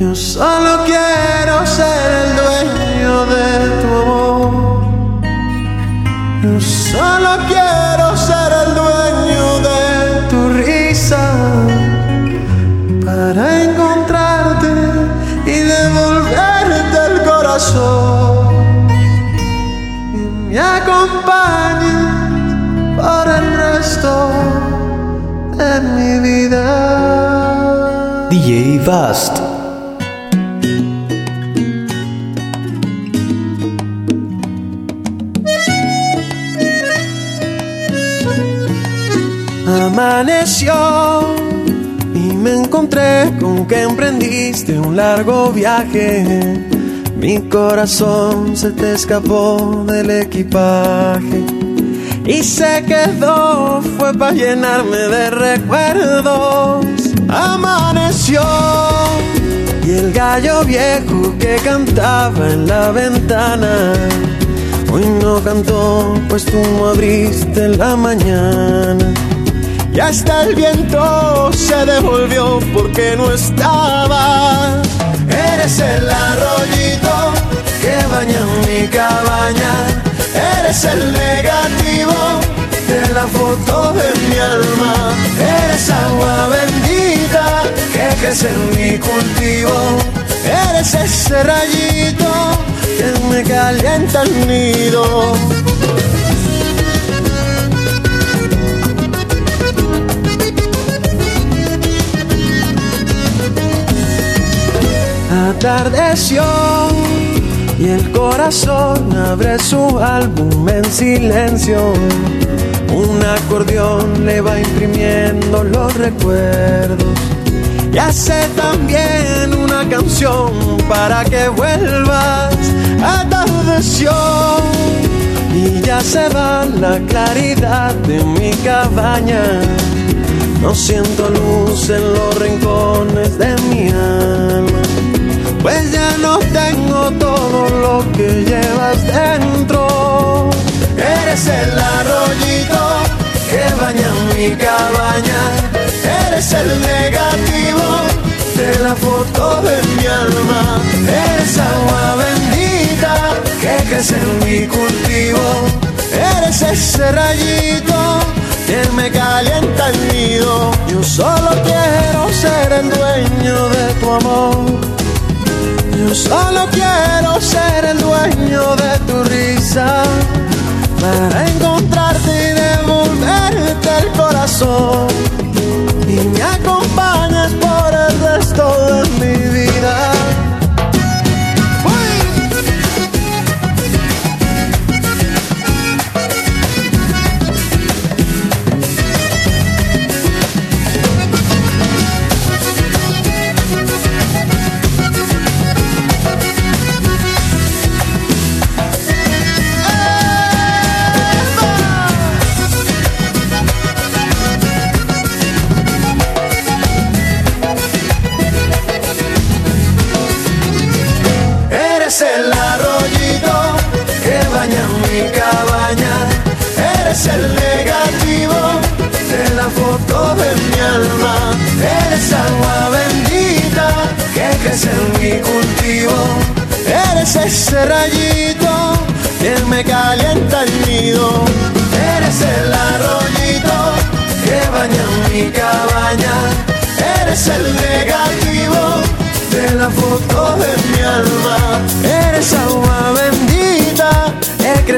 Yo solo quiero ser el dueño de tu amor. Yo solo quiero ser el dueño de tu risa para encontrarte y devolverte el corazón. Y me acompañes por el resto de mi vida. DJ Vast. Amaneció y me encontré con que emprendiste un largo viaje. Mi corazón se te escapó del equipaje y se quedó, fue para llenarme de recuerdos. Amaneció y el gallo viejo que cantaba en la ventana. Hoy no cantó, pues tú no abriste la mañana. Y hasta el viento se devolvió porque no estaba. Eres el arroyito que baña mi cabaña. Eres el negativo de la foto de mi alma. Eres agua bendita que crece en mi cultivo. Eres ese rayito que me calienta el nido. Atardeció y el corazón abre su álbum en silencio. Un acordeón le va imprimiendo los recuerdos y hace también una canción para que vuelvas. Atardeció y ya se va la claridad de mi cabaña. No siento luz en los rincones de mi alma. Pues ya no tengo todo lo que llevas dentro. Eres el arroyito que baña mi cabaña. Eres el negativo de la foto de mi alma. Eres agua bendita que crece en mi cultivo. Eres ese rayito que me calienta el nido. Yo solo quiero ser el dueño de tu amor. Yo solo quiero ser el dueño de tu risa para encontrarte y devolverte el corazón y me acompañes por el resto de mi vida.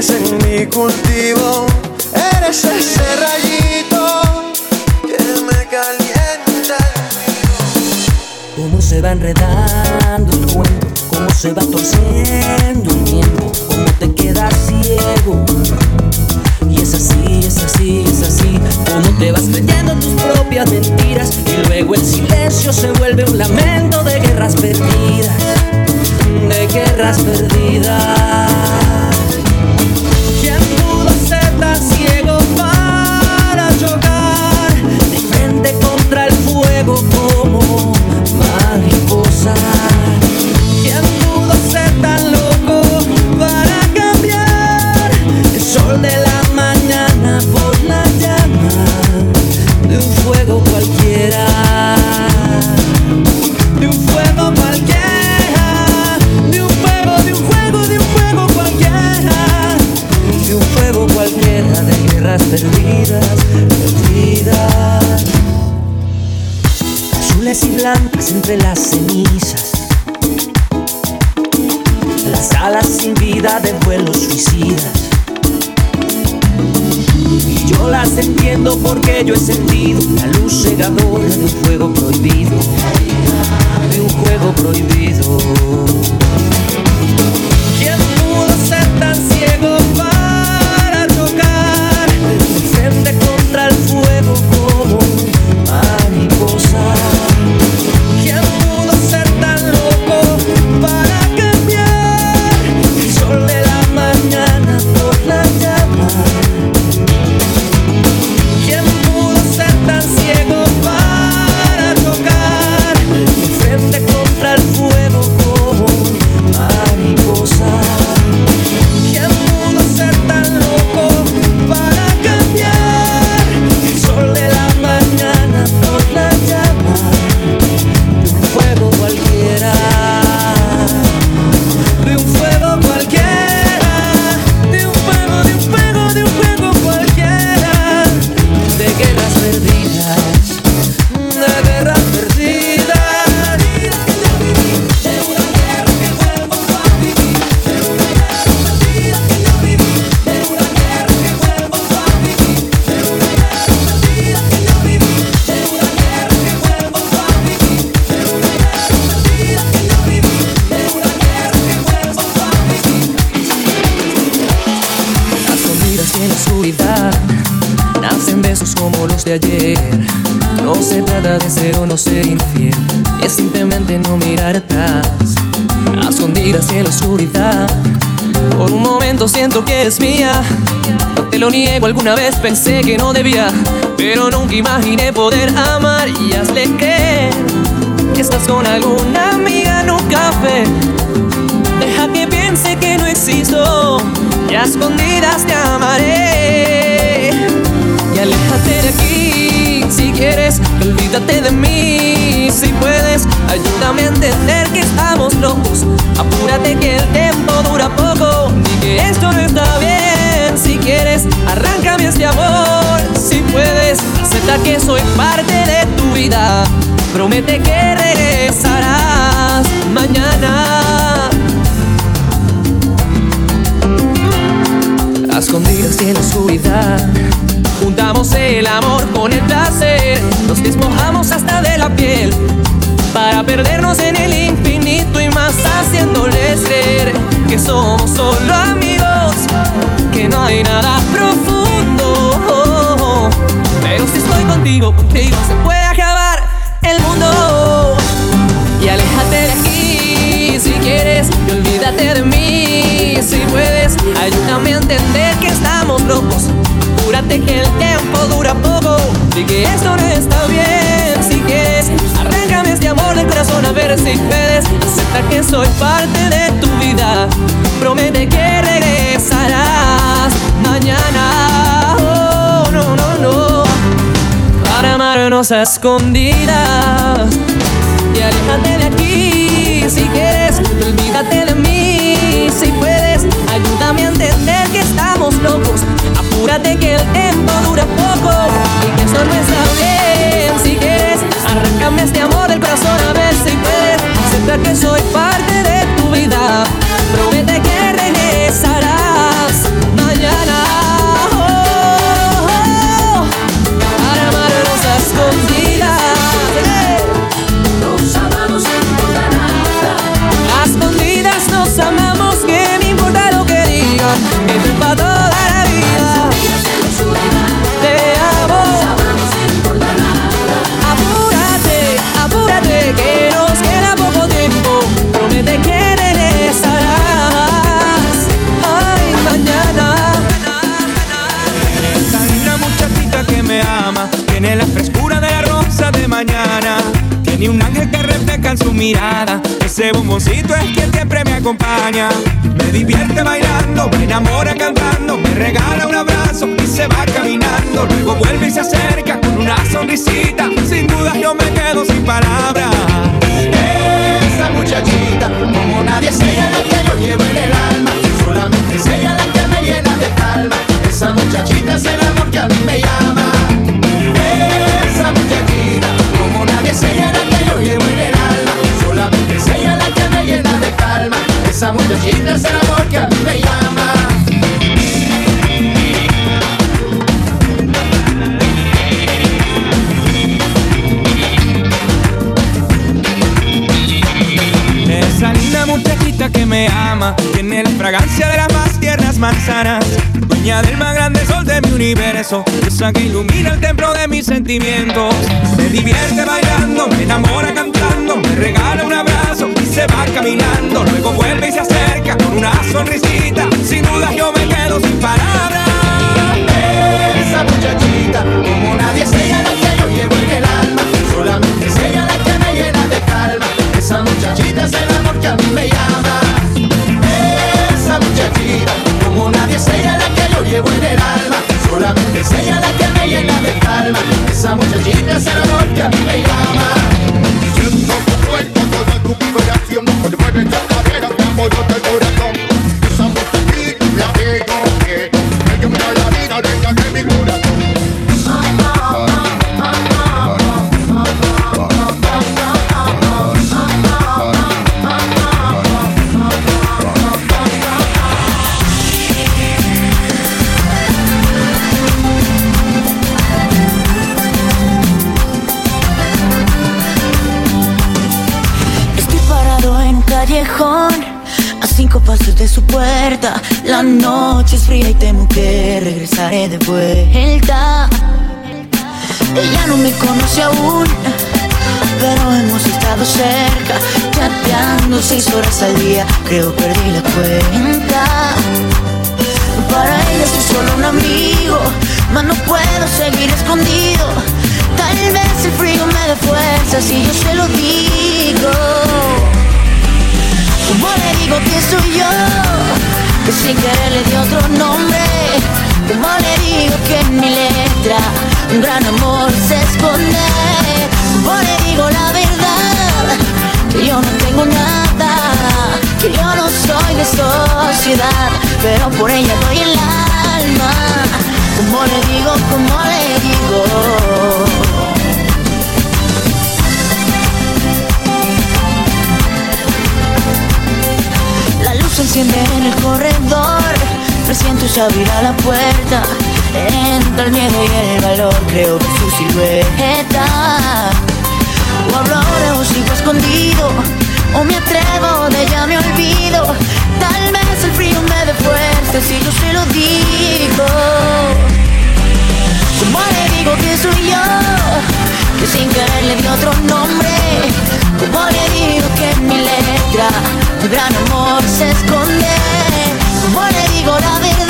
Crece en mi cultivo. Eres ese rayito que me calienta Cómo se va enredando el cuento, cómo se va torciendo el tiempo, cómo te quedas ciego. Y es así, es así, es así, cómo te vas creyendo tus propias mentiras y luego el silencio se vuelve un lamento de guerras perdidas, de guerras perdidas. De ser infiel, es simplemente no mirar atrás. A escondidas en la oscuridad, por un momento siento que es mía. No te lo niego, alguna vez pensé que no debía, pero nunca imaginé poder amar y hazle creer que estás con alguna amiga en un café. Deja que piense que no existo y a escondidas te amaré. Si quieres, olvídate de mí si puedes. Ayúdame a entender que estamos locos. Apúrate que el tiempo dura poco y que esto no está bien. Si quieres, arráncame este amor si puedes. Acepta que soy parte de tu vida. Promete que regresarás mañana. A escondidas en la oscuridad Juntamos el amor con el placer Nos desmojamos hasta de la piel Para perdernos en el infinito y más Haciéndoles creer que somos solo amigos Que no hay nada profundo Pero si estoy contigo, contigo se puede acabar el mundo y aléjate de aquí si quieres y olvídate de mí si puedes. Ayúdame a entender que estamos locos. Que si puedes. Acepta que soy parte de tu vida. Promete que regresarás mañana. Oh, no, no, no. Para amarnos a escondidas y aléjate de aquí si quieres, olvídate de mí si puedes, ayúdame a entender que estamos locos, apúrate que el tiempo dura poco y que esto no está bien si quieres, arráncame este amor del corazón a ver si puedes, que soy parte de tu vida, mirada. Ese bomboncito es quien siempre me acompaña. Me divierte bailando, me enamora cantando. Me regala un abrazo y se va caminando. Luego vuelve y se acerca con una sonrisita. Sin duda yo me quedo sin palabras. Esa que ilumina el templo de mis sentimientos. Me divierte bailando, me enamora cantando. Me regala un abrazo y se va caminando. Luego vuelve y se acerca con una sonrisita. Sin duda yo me quedo sin palabras. Esa muchachita, como nadie es ella la que yo llevo en el alma. Solamente es ella la que me llena de calma. Esa muchachita es el amor que a mí me llama. Esa muchachita, como nadie es ella la que yo llevo en el alma. Solamente es ella la que me llena de calma. Esa muchachita es el amor que a mí me llama. Siento tu cuerpo, toda tu vibración Cuando mueves la cadera, me amoro del corazón a cinco pasos de su puerta. La noche es fría y temo que regresaré de vuelta. Ella no me conoce aún, pero hemos estado cerca, chateando seis horas al día. Creo perdí la cuenta. Para ella soy solo un amigo, mas no puedo seguir escondido. Tal vez el frío me dé fuerza si yo se lo digo. ¿Cómo le digo que soy yo? Que sin querer le di otro nombre. ¿Cómo le digo que en mi letra un gran amor se esconde? ¿Cómo le digo la verdad? Que yo no tengo nada, que yo no soy de sociedad, pero por ella doy el alma. ¿Cómo le digo? ¿Cómo le digo? Se enciende en el corredor, presiento ya abrirá la puerta. Entra el miedo y el valor, creo que su silueta. O hablo ahora o sigo escondido, o me atrevo, de ella me olvido. Tal vez el frío me dé fuerza si yo se lo digo. ¿Cómo le digo que soy yo? Que sin querer le di otro nombre. ¿Cómo le digo que en mi letra tu gran amor se esconde? ¿Cómo le digo la verdad?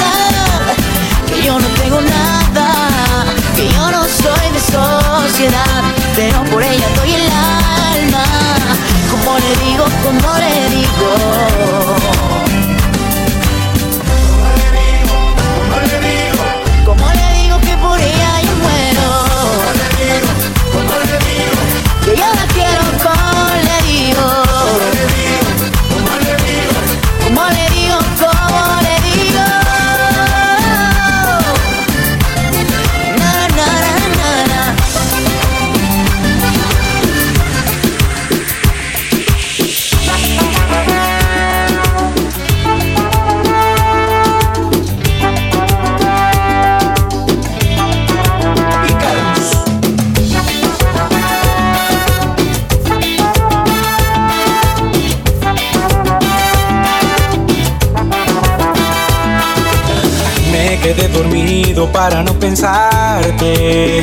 Para no pensarte.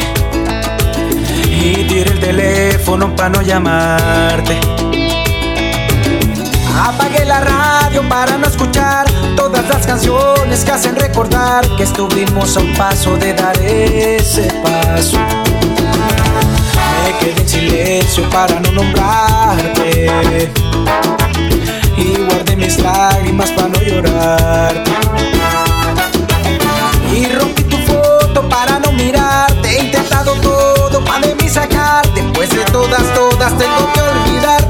Y tiré el teléfono para no llamarte. Apagué la radio para no escuchar todas las canciones que hacen recordar que estuvimos a un paso de dar ese paso. Me quedé en silencio para no nombrarte. Y guardé mis lágrimas para no llorarte. Pues de todas, todas tengo que olvidarte.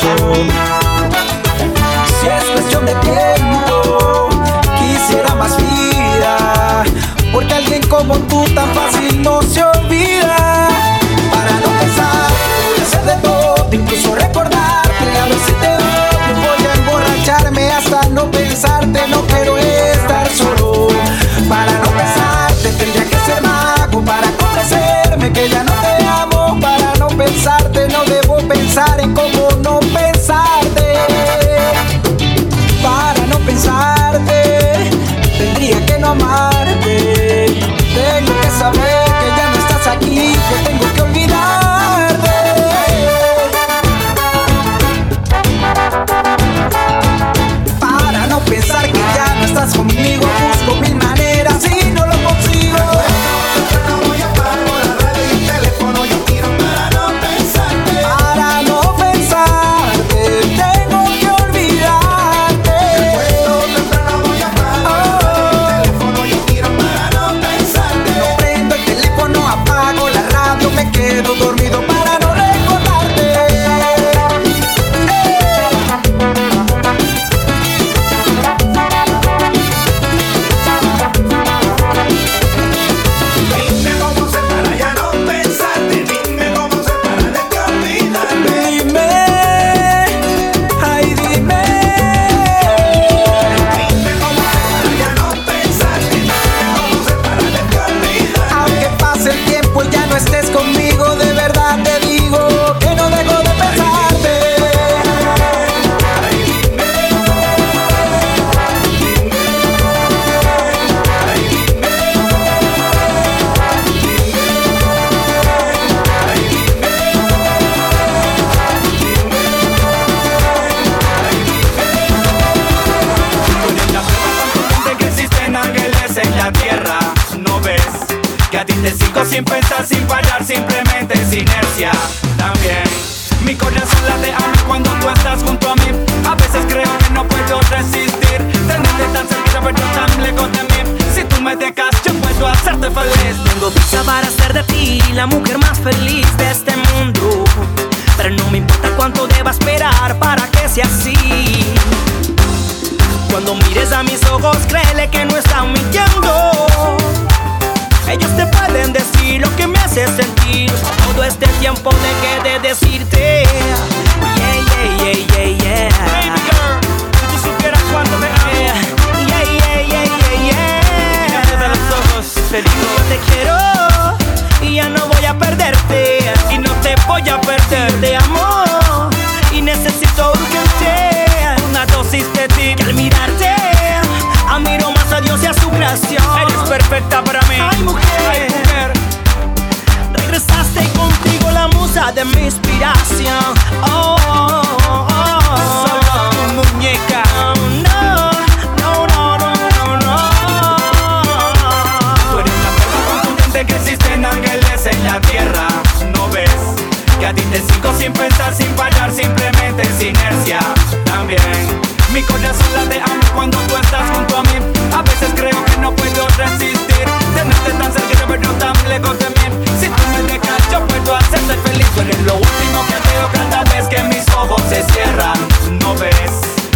No Tiempo dejé de decirte. Yeah, yeah, yeah, yeah, yeah. Baby girl, si tú supieras cuánto te amo. Yeah, yeah, yeah, yeah, yeah, de yeah. los ojos, te digo. Yo te quiero y ya no voy a perderte. Y no te voy a perder. Te amo y necesito urgente Una dosis de ti. que al mirarte admiro más a Dios y a su creación. Eres perfecta para mí. Ay, mujer. De mi inspiración. Oh. Solo tu muñeca. Oh, no, no, no, no, no, Tú no. eres la prueba contundente que existen ángeles en la tierra. No ves que a ti te sigo sin pensar, sin parar, simplemente es inercia. También mi corazón la de ama cuando tú estás junto a mí. A veces creo que no puedo resistir. Tenerte tan cerca, pero tan lejos de mí. Si tú me dejas, eres lo último que veo cada vez que mis ojos se cierran. No ves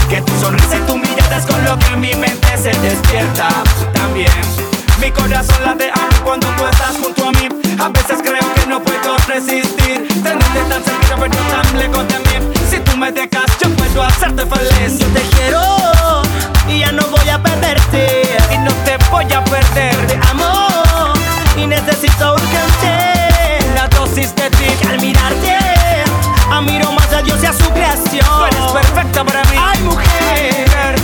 que tu sonrisa y tu mirada es con lo que mi mente se despierta. También mi corazón la de ama cuando tú estás junto a mí. A veces creo que no puedo resistir. Tenerte tan cerca, pero tan lejos de mí. Si tú me dejas, yo puedo hacerte feliz. Yo te quiero y ya no voy a perderte. Y no te voy a perder. Al mirarte. Admiro más a Dios y a su creación. Tú eres perfecta para mí. Ay, mujer,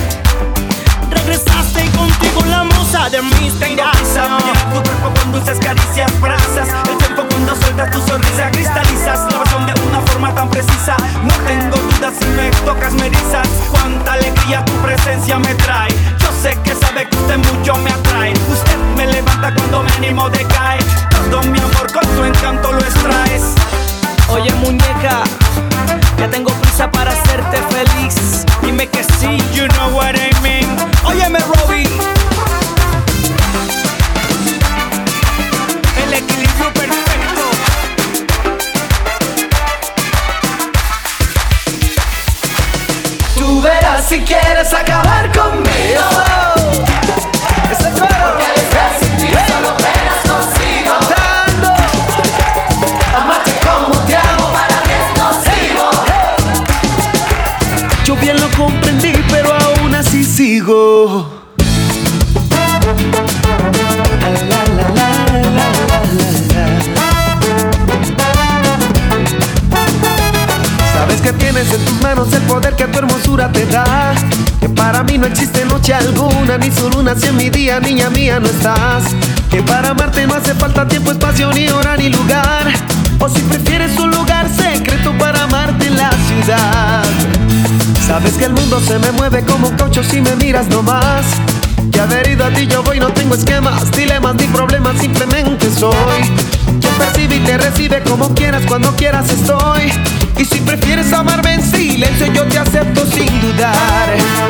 regresaste y contigo la musa de mis Tengo prisa, mañana tu cuerpo con dulces caricias, brasas. El tiempo cuando sueltas tu sonrisa cristalizas La pasión de una forma tan precisa. No tengo dudas si me tocas, me erizas. Cuánta alegría tu presencia me trae. Yo sé que sabe que usted mucho me atrae. Usted me levanta cuando mi ánimo decae Todo mi amor con tu encanto lo extraes Oye, muñeca, ya tengo prisa para hacerte feliz. Dime que sí. You know niña mía, no estás. Que para amarte no hace falta tiempo, espacio, ni hora, ni lugar. O si prefieres un lugar secreto para amarte en la ciudad. Sabes que el mundo se me mueve como un caucho si me miras nomás. Que adherido a ti yo voy, no tengo esquemas, dilemas ni problemas, simplemente soy. Yo percibe y te recibe como quieras, cuando quieras estoy. Y si prefieres amarme en silencio, yo te acepto sin dudar.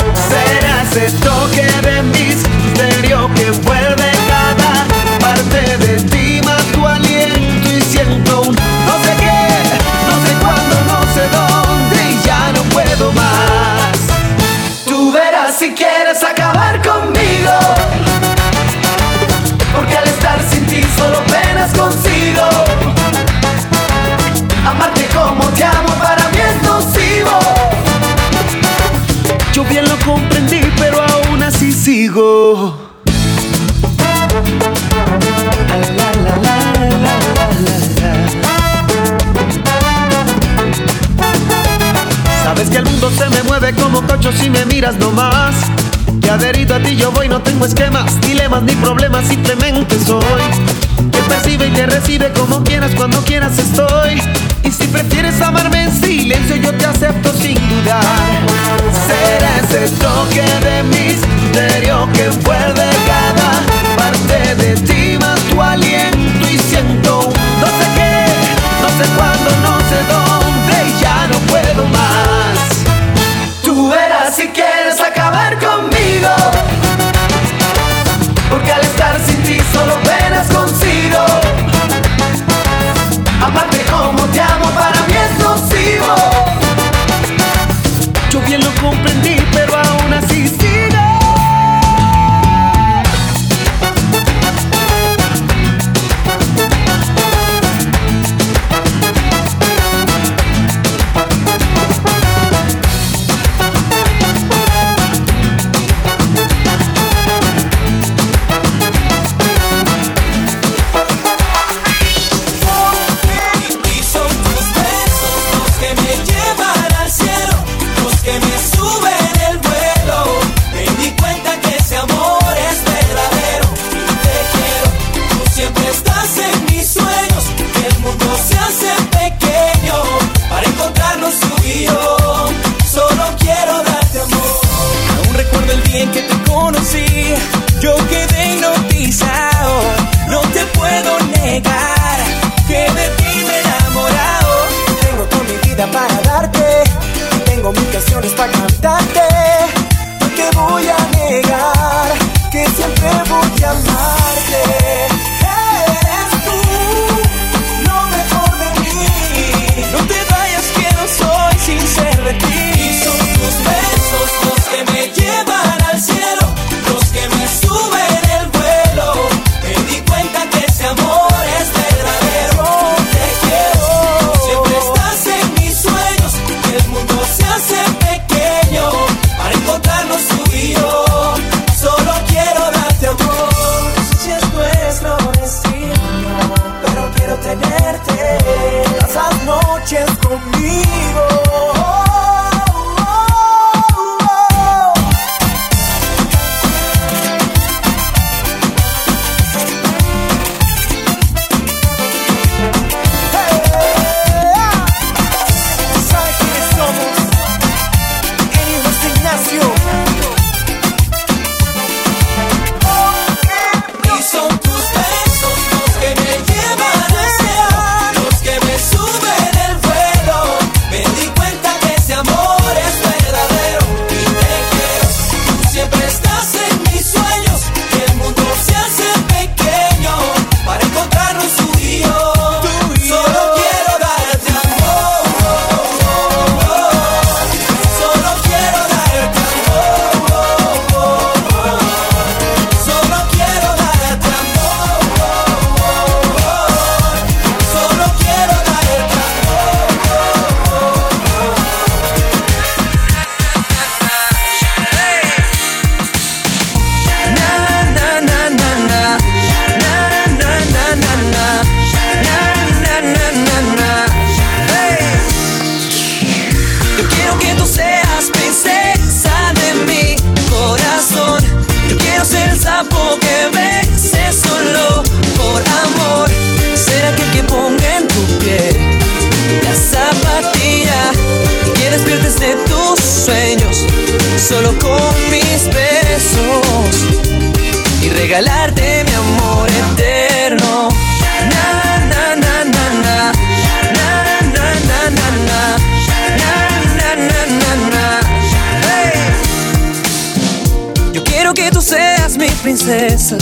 Quiero que tú seas mi princesa.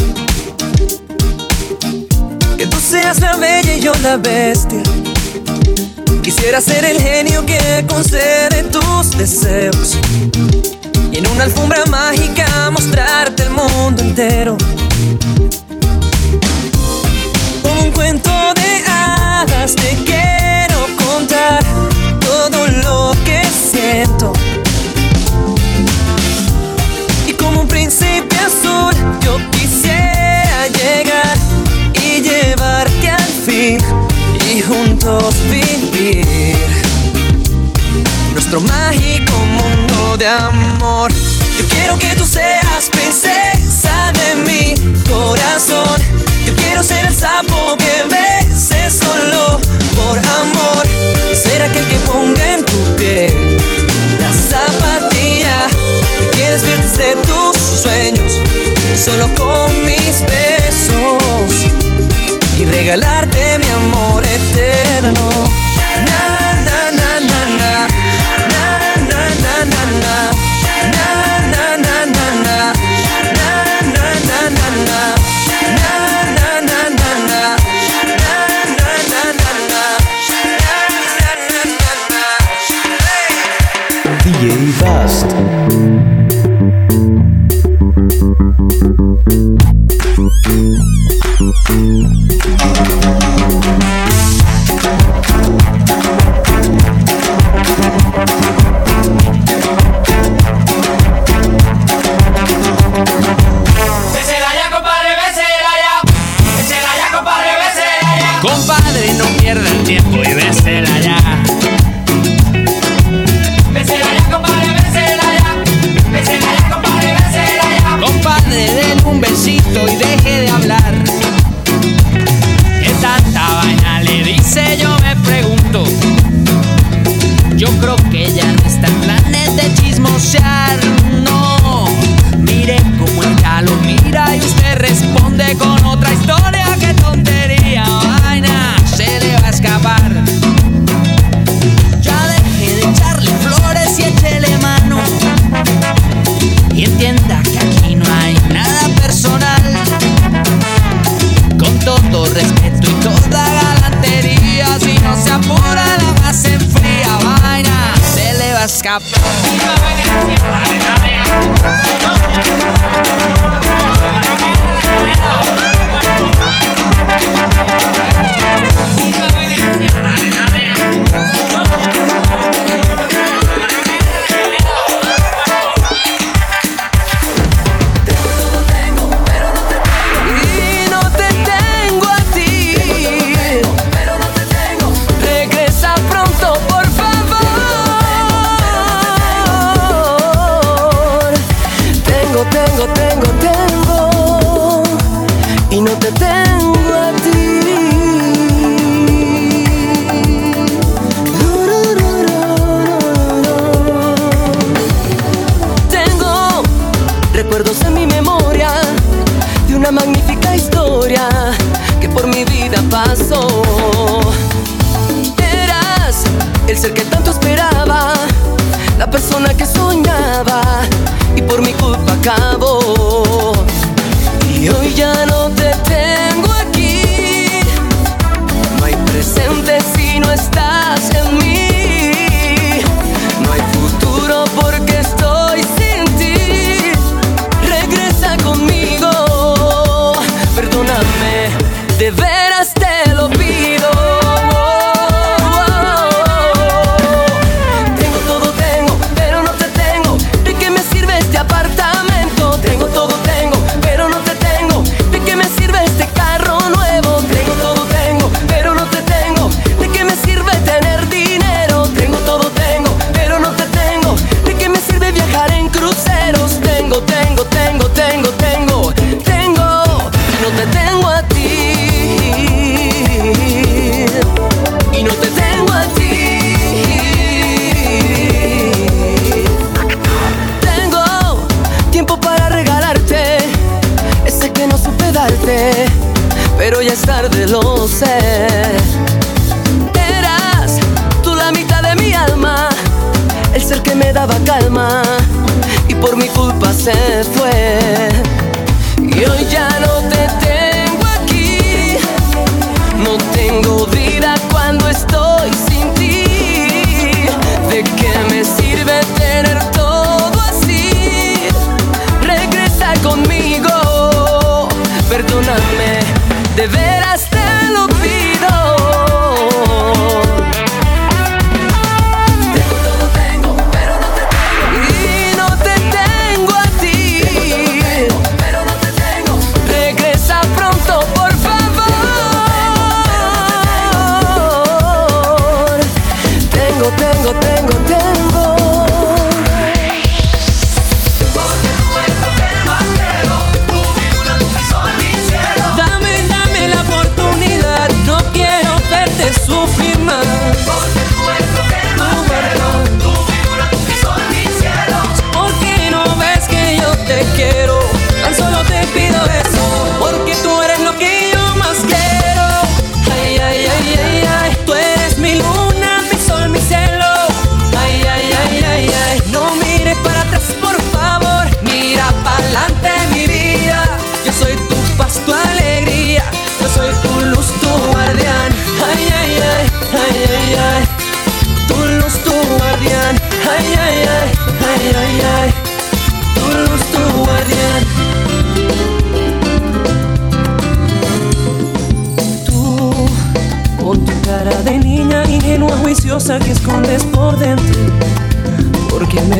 Que tú seas la bella y yo la bestia. Quisiera ser el genio que concede tus deseos. Y en una alfombra mágica mostrarte el mundo entero. Un cuento de hadas te quiero contar todo lo que siento. Juntos vivir nuestro mágico mundo de amor. Yo quiero que tú seas princesa de mi corazón. Yo quiero ser el sapo que beses solo por amor. Ser aquel que ponga en tu piel la zapatilla y que despiertes de tus sueños solo con mis besos y regalarte mi amor na. Na, na, na, na, na.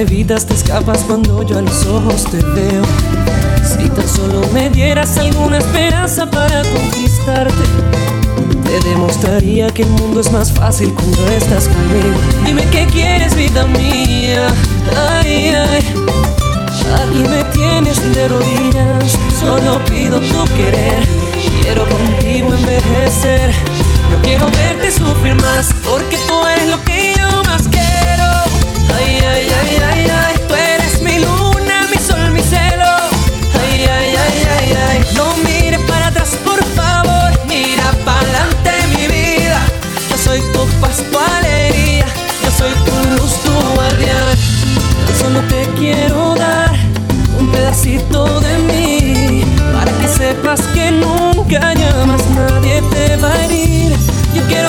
Evitas, te escapas cuando yo a los ojos te veo. Si tan solo me dieras alguna esperanza para conquistarte. Te demostraría que el mundo es más fácil cuando estás conmigo. Dime qué quieres, vida mía. Ay, ay. Aquí me tienes de rodillas. Solo pido tu querer. Quiero contigo envejecer. No quiero verte sufrir más. Porque tú eres lo que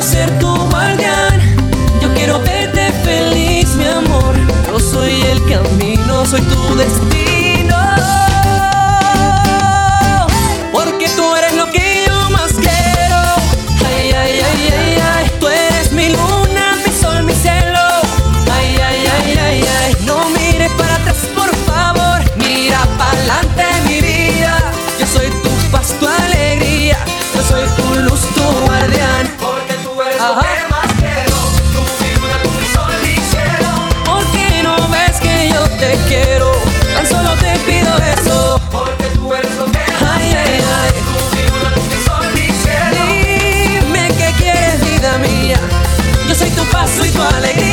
ser tu guardián. Yo quiero verte feliz, mi amor. Yo el camino, soy tu destino. Porque tú eres lo que yo más quiero. Ay, ay, ay, ay, ay. Tú eres mi luna, mi sol, mi cielo. Ay, ay, ay, ay, ay. No mires para atrás, por favor. Mira pa'lante, mi vida. Yo soy tu paz, tu alegría. Yo soy tu luz, Yo soy tu paso y tu alegría.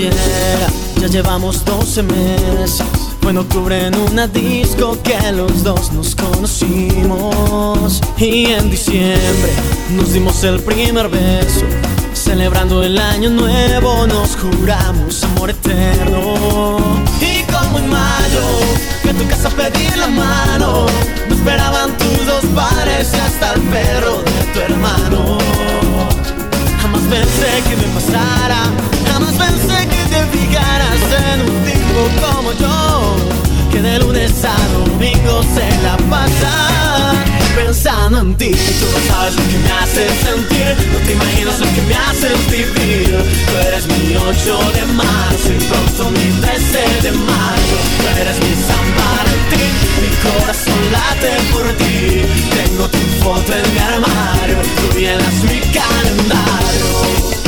Ya llevamos 12 meses. Fue en octubre en una disco que los dos nos conocimos. Y en diciembre nos dimos el primer beso. Celebrando el año nuevo nos juramos amor eterno. Y como en mayo, que tu casa pedí la mano. Me esperaban tus dos padres y hasta el perro de tu hermano. Pensé que me pasara, jamás pensé que te fijaras en un tipo como yo, que de lunes a domingo se la pasa pensando en ti. Tú no sabes lo que me haces sentir. No te imaginas lo que me haces vivir. Tú eres mi 8 de marzo y pronto mi 13 de mayo. Tú eres mi San Valentín, mi corazón late por ti. Tengo tu foto en mi armario, tú llenas mi calendario.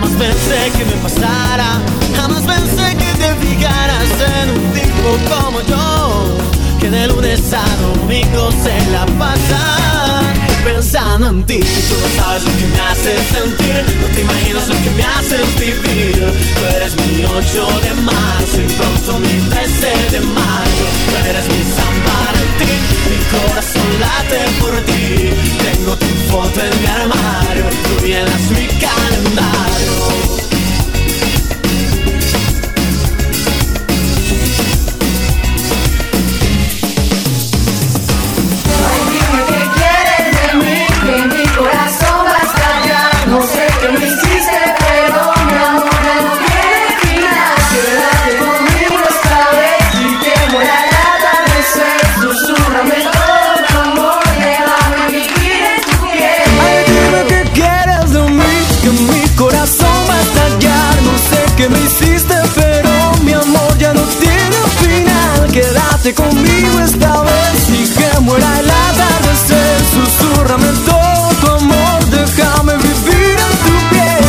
Jamás pensé que me pasara, jamás pensé que te fijaras en un tipo como yo, que de lunes a domingo se la pasa pensando en ti. Tú no sabes lo que me haces sentir, no te imaginas lo que me haces vivir. Tú eres mi 8 de marzo y pronto mi 13 de mayo. Tú eres mi San Valentín, mi corazón late por ti. Tengo tu foto en mi armario, tú llenas mi calendario. Quédate conmigo esta vez y que muera el atardecer. Susurrame todo tu amor, déjame vivir en tu piel.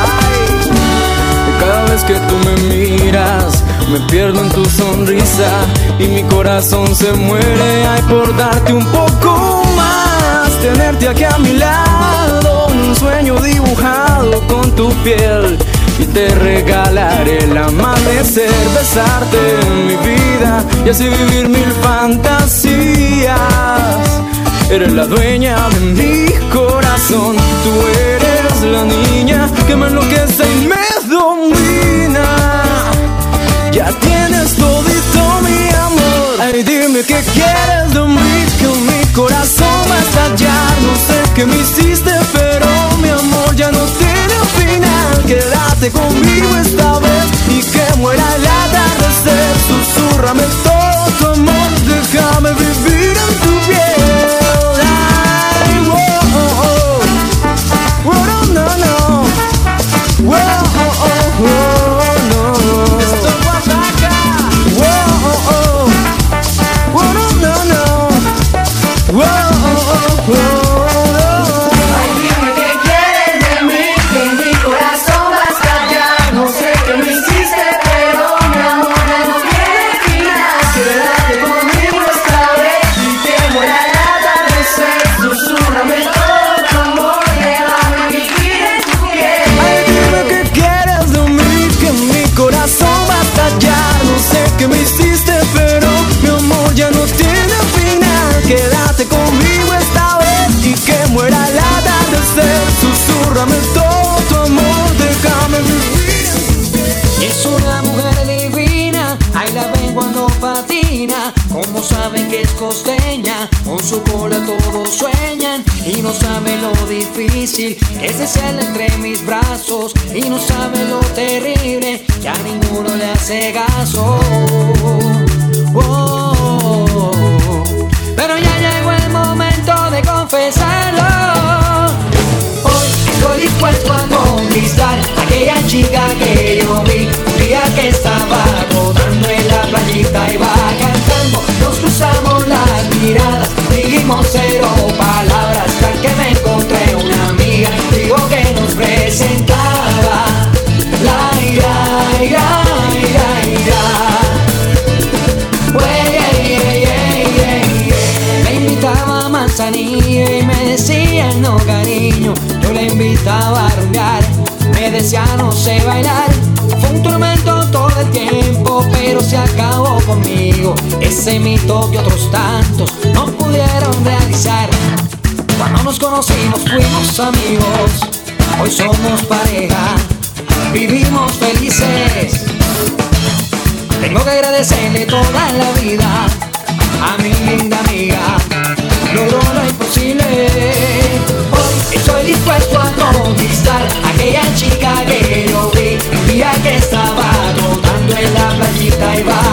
Ay. Cada vez que tú me miras, me pierdo en tu sonrisa y mi corazón se muere. Ay, por darte un poco más, tenerte aquí a mi lado, un sueño dibujado con tu piel. Y te regalaré el amanecer, besarte en mi vida y así vivir mil fantasías. Eres la dueña de mi corazón, tú eres la niña que me enloquece y me domina. Ya tienes todito mi amor. Ay, dime qué quieres de mí, que mi corazón va a estallar. No sé qué me hiciste, pero mi amor ya no tiene. Quédate conmigo esta vez y que muera el atardecer. Susurrame todo tu amor, déjame vivir en tu piel. Conmigo esta vez y que muera el atardecer. Susurrame todo tu amor, déjame vivir. Es una mujer divina, ahí la ven cuando patina. Como saben que es costeña, con su cola todos sueñan. Y no saben lo difícil que es ser entre mis brazos. Y no saben lo terrible que a ninguno le hace caso. Oh, pero confesarlo. Hoy estoy dispuesto a conquistar aquella chica que yo vi un día que estaba rodando en la playita y va cantando. Nos cruzamos las miradas, dijimos cero palabras invitaba a rumbear, me decía no sé bailar Fue un tormento todo el tiempo, pero se acabó conmigo. Ese mito que otros tantos no pudieron realizar. Cuando nos conocimos fuimos amigos. Hoy somos pareja, vivimos felices. Tengo que agradecerle toda la vida a mi linda amiga. Logró lo imposible a dónde estar aquella chica que yo vi el día que estaba tocando en la playita y va.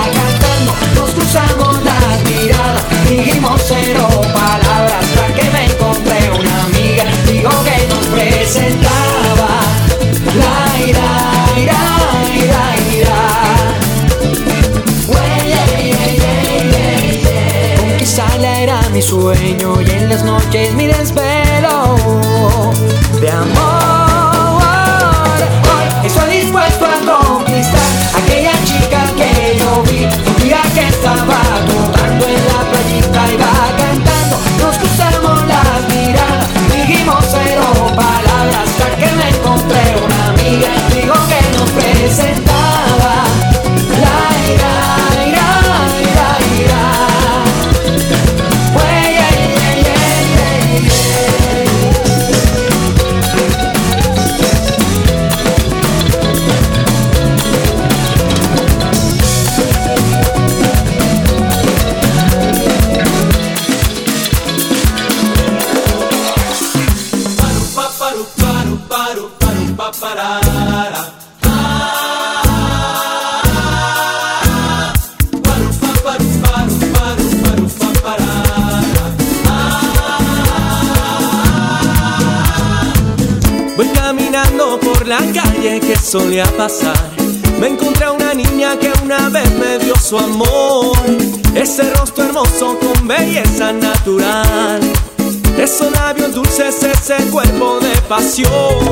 Pasión.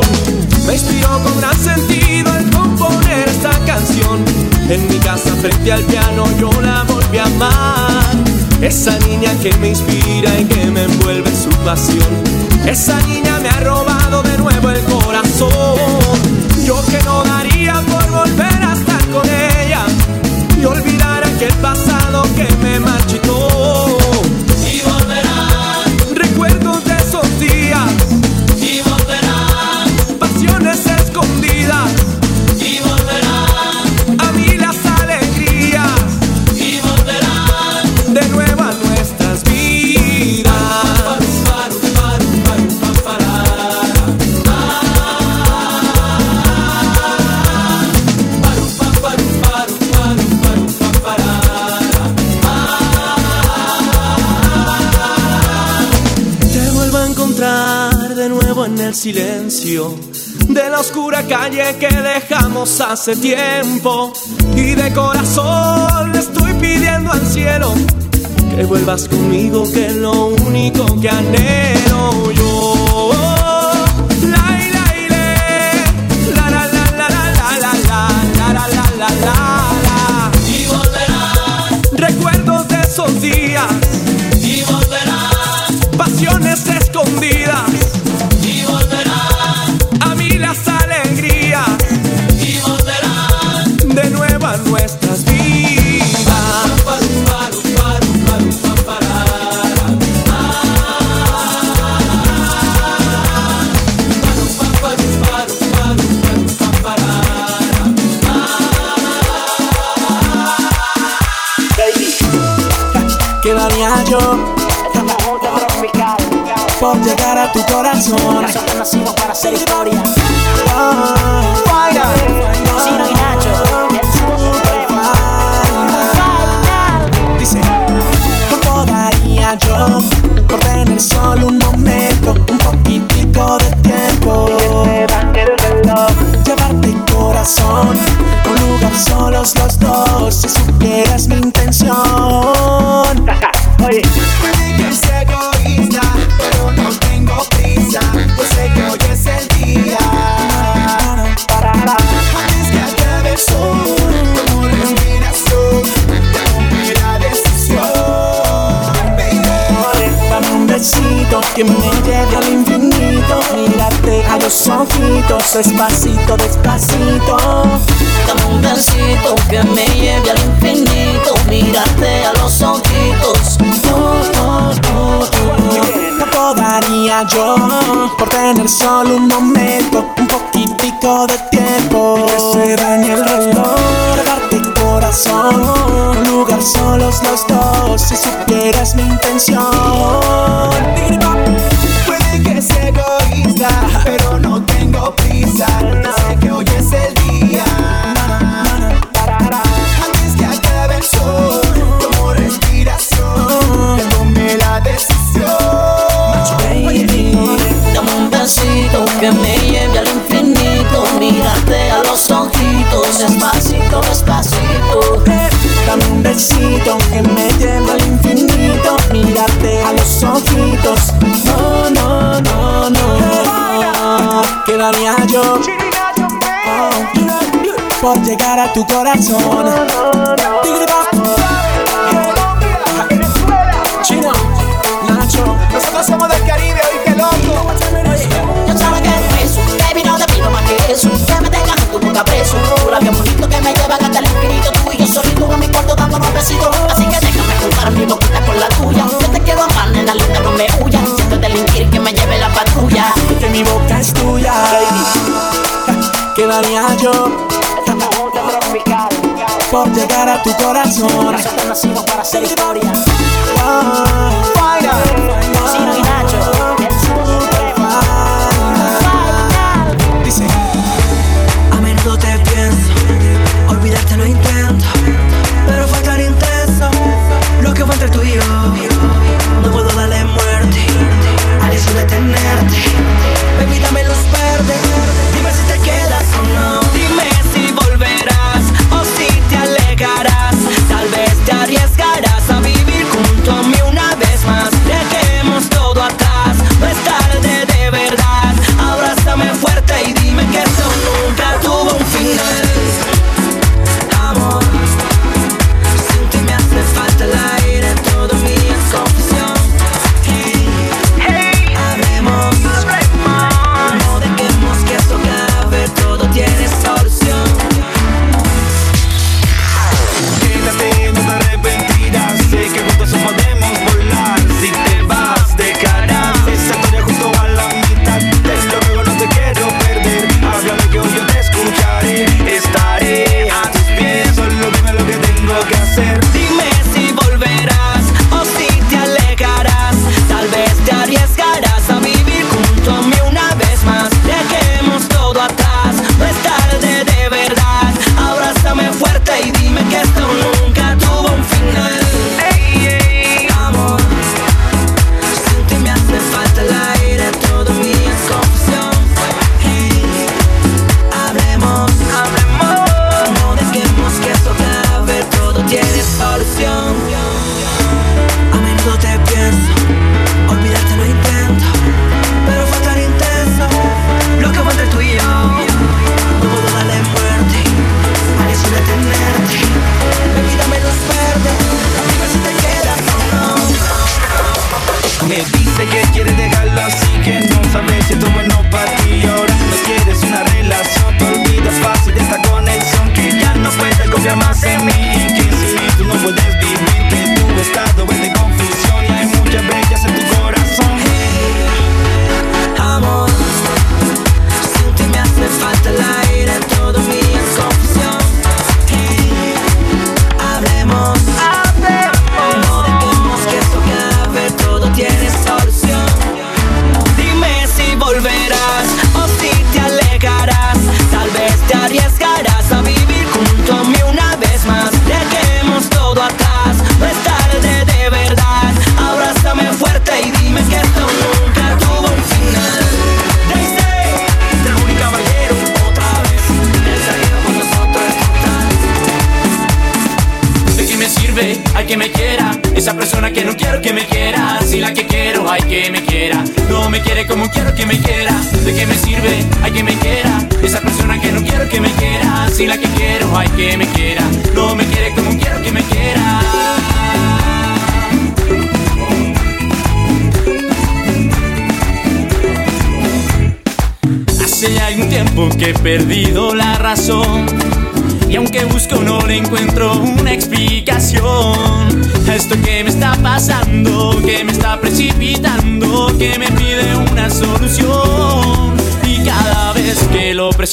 Me inspiró con gran sentido el componer esta canción. En mi casa frente al piano yo la volví a amar. Esa niña que me inspira y que me envuelve en su pasión. Esa niña me ha robado de nuevo el corazón. Yo que no daría por volver a estar con ella y olvidar aquel pasado silencio de la oscura calle que dejamos hace tiempo. Y de corazón le estoy pidiendo al cielo que vuelvas conmigo, que es lo único que anhelo yo. Por llegar a tu corazón? Nosotros nacimos para hacer historia. Ah, Chino y Nacho, Dice, ¿cuánto daría yo por tener solo un que me lleve al infinito, mírate a los ojitos, despacito, despacito. Dame un besito que me lleve al infinito. Mírate a los ojitos. Oh, oh, oh, oh. ¿Cuánto daría yo por tener solo un momento, un poquitico de tiempo? Que se dañe el reloj, darte corazón, un lugar solos los dos, si supieras mi intención. time. A tu corazón? Chino, Nacho, nosotros somos del Caribe, hoy que loco. Yo sabes que es eso. Baby, no te pido más que eso. Que me tengas en tu boca preso. Tu labio bonito que me llevan hasta el infinito. Tú y yo solito en mi cuarto dándonos besitos. Así que déjame juntar mi boquita con la tuya. Yo te quiero amar, nena linda, no me huyas. Siento delinquir que me lleve la patrulla. Que mi boca es tuya. ¿Qué daría yo por llegar a tu corazón? Nosotros nacimos para hacer historia. Ah,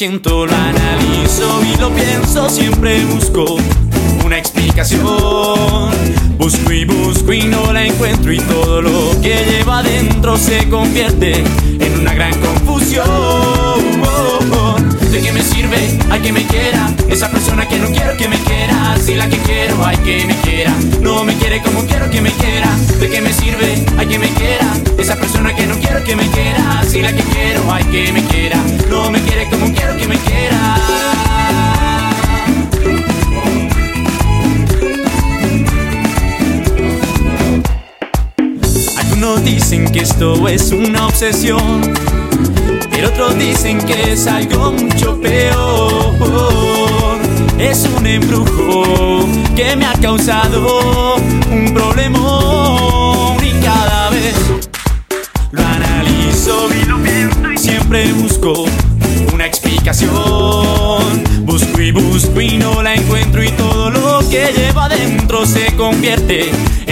presiento, lo analizo y lo pienso, siempre busco una explicación. Busco y busco y no la encuentro y todo lo que lleva adentro se convierte en una gran confusión. ¿De qué me sirve? Hay que me quiera. Esa persona que no quiero que me quiera. Si la que quiero, hay que me quiera. No me quiere como quiero que me quiera. ¿De qué me sirve? Hay que me quiera. Esa persona que no quiero que me quiera. Si la que quiero, hay que me quiera. No me quiere como que esto es una obsesión, pero otros dicen que es algo mucho peor. Es un embrujo que me ha causado un problemón y cada vez lo analizo y lo pienso y siempre busco una explicación. Busco y busco y no la encuentro y todo lo que lleva adentro se convierte en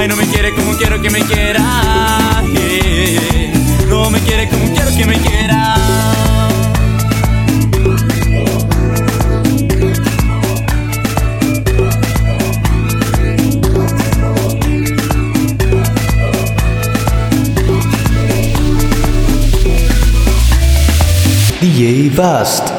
Ay, no me quiere como quiero que me quiera. No me quiere como quiero que me quiera. DJ.